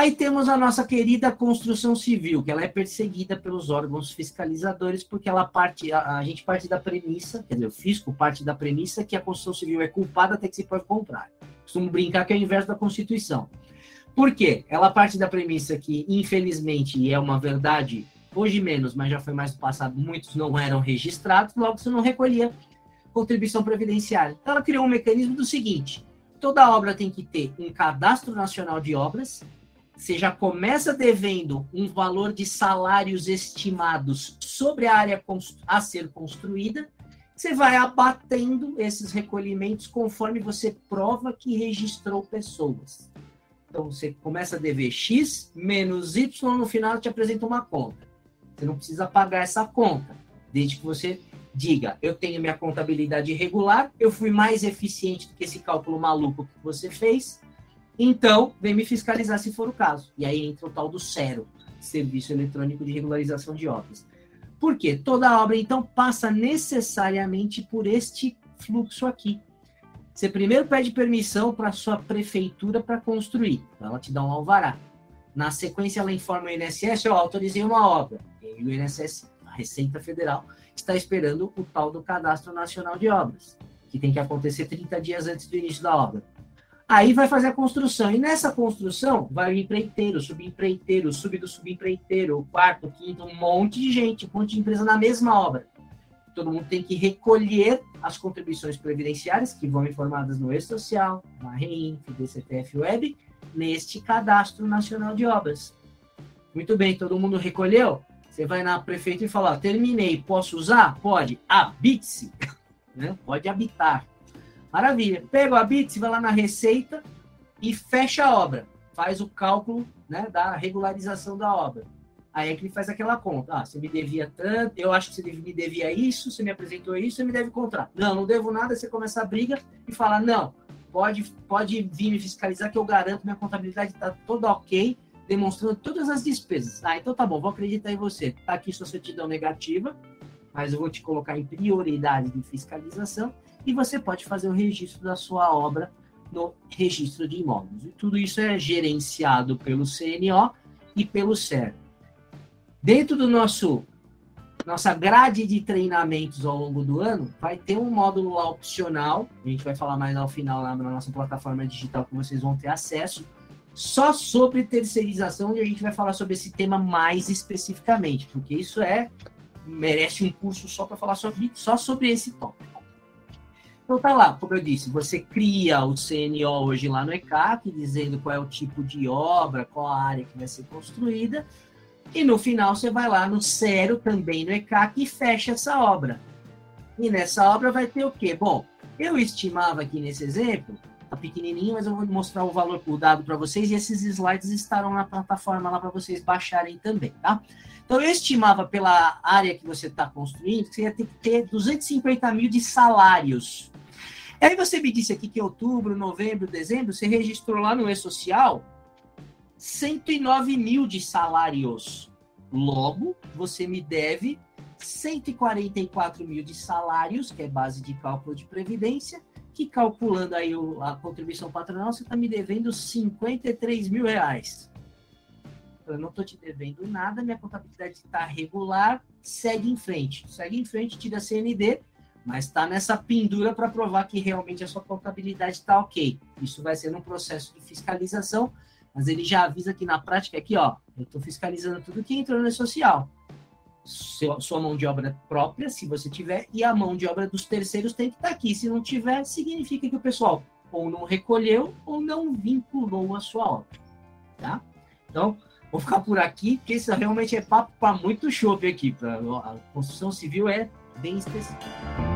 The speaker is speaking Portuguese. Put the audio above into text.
Aí temos a nossa querida construção civil, que ela é perseguida pelos órgãos fiscalizadores, porque ela parte, a, a, gente parte da premissa, quer dizer, o fisco parte da premissa que a construção civil é culpada até que se pode comprar. Costumo brincar que é o inverso da Constituição. Por quê? Ela parte da premissa que, infelizmente, e é uma verdade, hoje menos, mas já foi mais no passado, muitos não eram registrados, logo você não recolhia contribuição previdenciária. Então ela criou um mecanismo do seguinte, toda obra tem que ter um cadastro nacional de obras, você já começa devendo um valor de salários estimados sobre a área a ser construída, você vai abatendo esses recolhimentos conforme você prova que registrou pessoas. Então você começa a dever X menos Y, no final te apresenta uma conta. Você não precisa pagar essa conta, desde que você diga: eu tenho minha contabilidade regular, eu fui mais eficiente do que esse cálculo maluco que você fez, então, vem me fiscalizar se for o caso. E aí entra o tal do SERO, Serviço Eletrônico de Regularização de Obras. Por quê? Toda obra, então, passa necessariamente por este fluxo aqui. Você primeiro pede permissão para sua prefeitura para construir. Ela te dá um alvará. Na sequência, ela informa o INSS, eu autorizei uma obra. E o INSS, a Receita Federal, está esperando o tal do Cadastro Nacional de Obras, que tem que acontecer 30 dias antes do início da obra. Aí vai fazer a construção. E nessa construção vai o empreiteiro, subempreiteiro, sub do subempreiteiro, o quarto, quinto, um monte de gente, um monte de empresa na mesma obra. Todo mundo tem que recolher as contribuições previdenciárias que vão informadas no E-Social, na REINF, DCTF Web, neste Cadastro Nacional de Obras. Muito bem, todo mundo recolheu? Você vai na prefeitura e fala, terminei, posso usar? Pode. Habite-se. Né? Pode habitar. Maravilha. Pega a BITS, vai lá na receita e fecha a obra. Faz o cálculo né, da regularização da obra. Aí é que ele faz aquela conta. Ah, você me devia tanto, eu acho que você me devia isso, você me apresentou isso, você me deve contrato. Não, não devo nada, você começa a briga e fala, não, pode, pode vir me fiscalizar que eu garanto, minha contabilidade está toda ok, demonstrando todas as despesas. Ah, então tá bom, vou acreditar em você. Tá aqui sua certidão negativa, mas eu vou te colocar em prioridade de fiscalização e você pode fazer o registro da sua obra no registro de imóveis. E tudo isso é gerenciado pelo CNO e pelo SER. Dentro do nosso nossa grade de treinamentos ao longo do ano, vai ter um módulo opcional, a gente vai falar mais ao final lá na nossa plataforma digital que vocês vão ter acesso, só sobre terceirização, e a gente vai falar sobre esse tema mais especificamente, porque isso é merece um curso só para falar sobre, só sobre esse tópico. Então tá lá, como eu disse, você cria o CNO hoje lá no ECAC, dizendo qual é o tipo de obra, qual a área que vai ser construída, e no final você vai lá no Cero, também no ECAC, e fecha essa obra. E nessa obra vai ter o quê? Bom, eu estimava aqui nesse exemplo, tá pequenininho, mas eu vou mostrar o valor por dado para vocês, e esses slides estarão na plataforma lá para vocês baixarem também, tá? Então, eu estimava pela área que você está construindo que você ia ter que ter 250 mil de salários Aí você me disse aqui que outubro, novembro, dezembro, você registrou lá no E-Social 109 mil de salários. Logo, você me deve 144 mil de salários, que é base de cálculo de previdência, que calculando aí a contribuição patronal, você está me devendo 53 mil reais. Eu não estou te devendo nada, minha contabilidade está regular, segue em frente. Segue em frente, tira a CND, mas está nessa pendura para provar que realmente a sua contabilidade está ok. Isso vai ser num processo de fiscalização, mas ele já avisa que na prática aqui, ó, eu estou fiscalizando tudo que entrou no social. Sua mão de obra própria, se você tiver, e a mão de obra dos terceiros tem que estar tá aqui. Se não tiver, significa que o pessoal ou não recolheu ou não vinculou a sua obra. Tá? Então, vou ficar por aqui, porque isso realmente é papo para muito chope aqui. A construção civil é bem específica.